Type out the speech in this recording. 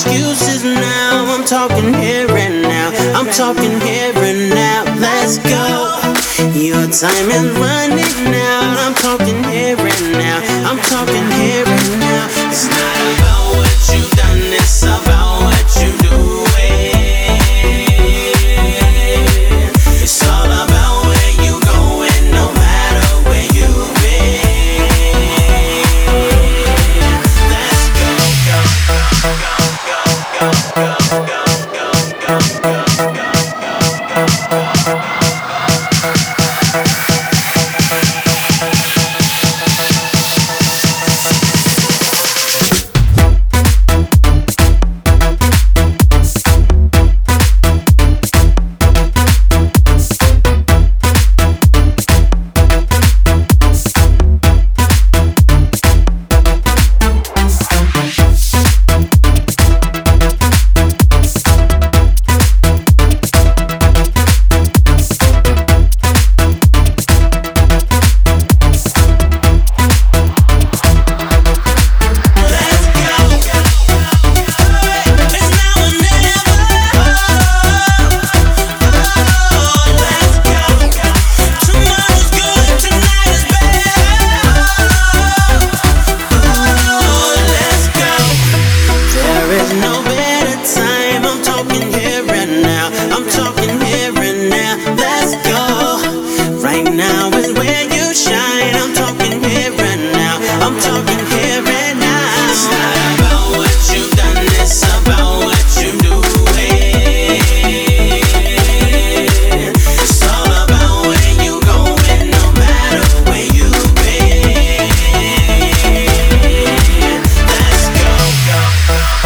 excuses now. I'm talking here and now. I'm talking here and now. Let's go. Your time is running out. I'm talking here and now. I'm talking here and now.